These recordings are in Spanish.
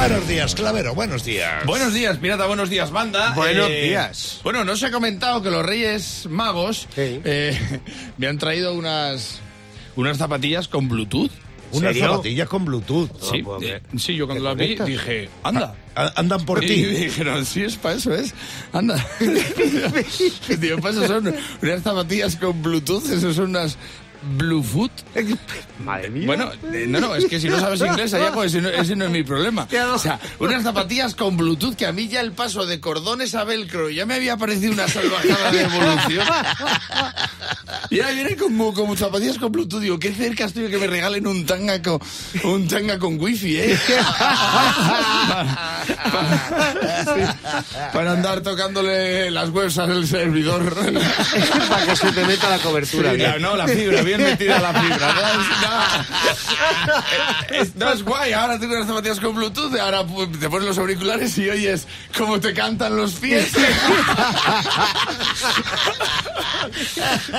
Buenos días, Clavero, buenos días. Buenos días, pirata, buenos días, banda. Buenos días. Bueno, no se ha comentado que los Reyes Magos Sí. eh, me han traído unas, unas zapatillas con Bluetooth. Unas ¿Serio? zapatillas con Bluetooth. Sí, eh, sí, yo cuando ¿Te las vi dije, anda. A- Andan por Y ti. dijeron, sí, es para eso, es. Anda. Digo, para eso son unas zapatillas con Bluetooth, eso son unas Bluefoot. Madre mía. Bueno, eh, no, no, es que si no sabes inglés, allá, pues ese no, ese no es mi problema. O sea, unas zapatillas con Bluetooth que a mí ya el paso de cordones a velcro ya me había parecido una salvajada de evolución. Y ahora viene como, como zapatillas con Bluetooth. Digo, qué cerca estoy de que me regalen un tanga con, un tanga con wifi, ¿eh? Para andar tocándole las webs al servidor. Para que se te meta la cobertura. Sí, bien. la- no, la fibra, bien metida la fibra. No es, no, es- no es guay, ahora tengo unas zapatillas con Bluetooth, ahora te pones los auriculares y oyes cómo te cantan los pies.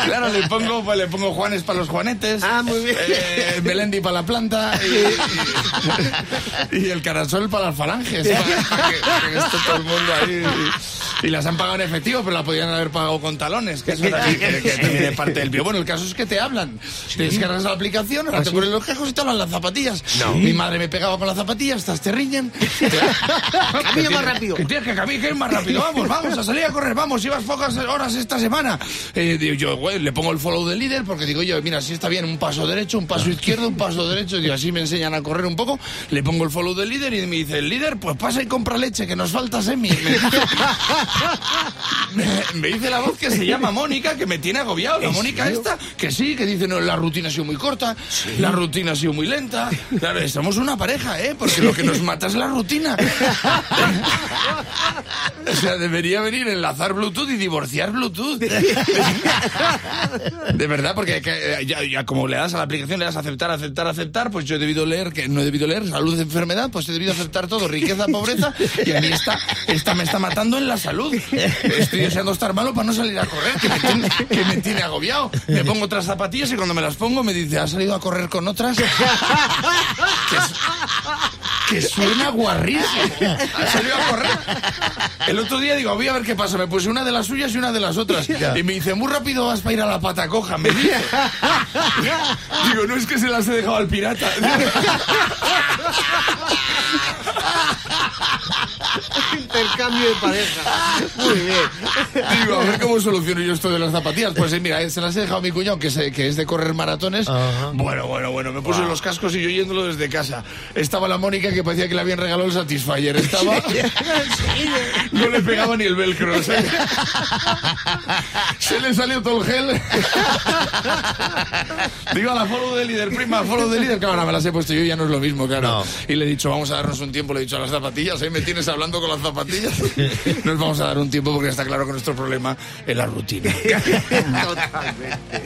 Claro, le pongo, pues, le pongo Juanes para los juanetes. Ah, muy bien. eh, Melendi para la planta. Y, y el carasol para las falanges. Para, para que, para que esté todo el mundo ahí. Y las han pagado en efectivo, pero la podían haber pagado con talones, que eso también tiene parte del pío. Bueno, el caso es que te hablan. Te descargas la aplicación, ahora te ponen los quejos y te hablan las zapatillas. Mi madre me pegaba con las zapatillas, estas te riñen. Camina más rápido. Que tienes que caminar más rápido. Vamos, vamos, a salir a correr. Vamos, llevas pocas horas esta semana. Eh, digo, yo, güey, le pongo el follow del líder porque digo yo, mira, si está bien, un paso derecho, un paso izquierdo, un paso derecho. Digo, así me enseñan a correr un poco. Le pongo el follow del líder y me dice, el líder, pues pasa y compra leche, que nos falta semi. Me, dice la voz que se llama Mónica, que me tiene agobiado. La Mónica esta, que sí, que dice, no, la rutina ha sido muy corta, la rutina ha sido muy lenta. Claro, somos una pareja, ¿eh? Porque lo que nos mata es la rutina. O sea, debería venir enlazar Bluetooth y divorciar Bluetooth. De verdad, porque que, eh, ya, ya como le das a la aplicación, le das a aceptar, aceptar, aceptar, pues yo he debido leer, que no he debido leer salud, enfermedad, pues he debido aceptar todo, riqueza, pobreza, y a mí esta, esta me está matando en la salud. Estoy deseando estar malo para no salir a correr, que me tiene, que me tiene agobiado. Me pongo otras zapatillas y cuando me las pongo me dice, ¿has salido a correr con otras? Que suena guarrísimo. ¿Has salido a correr? El otro día digo, voy a ver qué pasa. Me puse una de las suyas y una de las otras. Y me dice, muy rápido vas para ir a la pata coja. Me dice. Digo, no es que se las he dejado al pirata. Intercambio de pareja. Muy bien. Digo, a ver cómo soluciono yo esto de las zapatillas. Pues eh, mira, eh, se las he dejado a mi cuñado, que es, eh, que es de correr maratones. Bueno, bueno, bueno, me puse los cascos y yo yéndolo desde casa. Estaba la Mónica que parecía que le habían regalado el Satisfyer. Estaba... No le pegaba ni el velcro. Se, se le salió todo el gel. Digo a la follow de líder, prima, follow de líder. Claro, ahora me las he puesto yo y ya no es lo mismo, claro. No. Y le he dicho, vamos a darnos un tiempo, le he dicho a las zapatillas, ¿eh? Me tienes hablando con las zapatillas. Nos vamos a dar un tiempo porque está claro que nuestro problema es la rutina. Totalmente.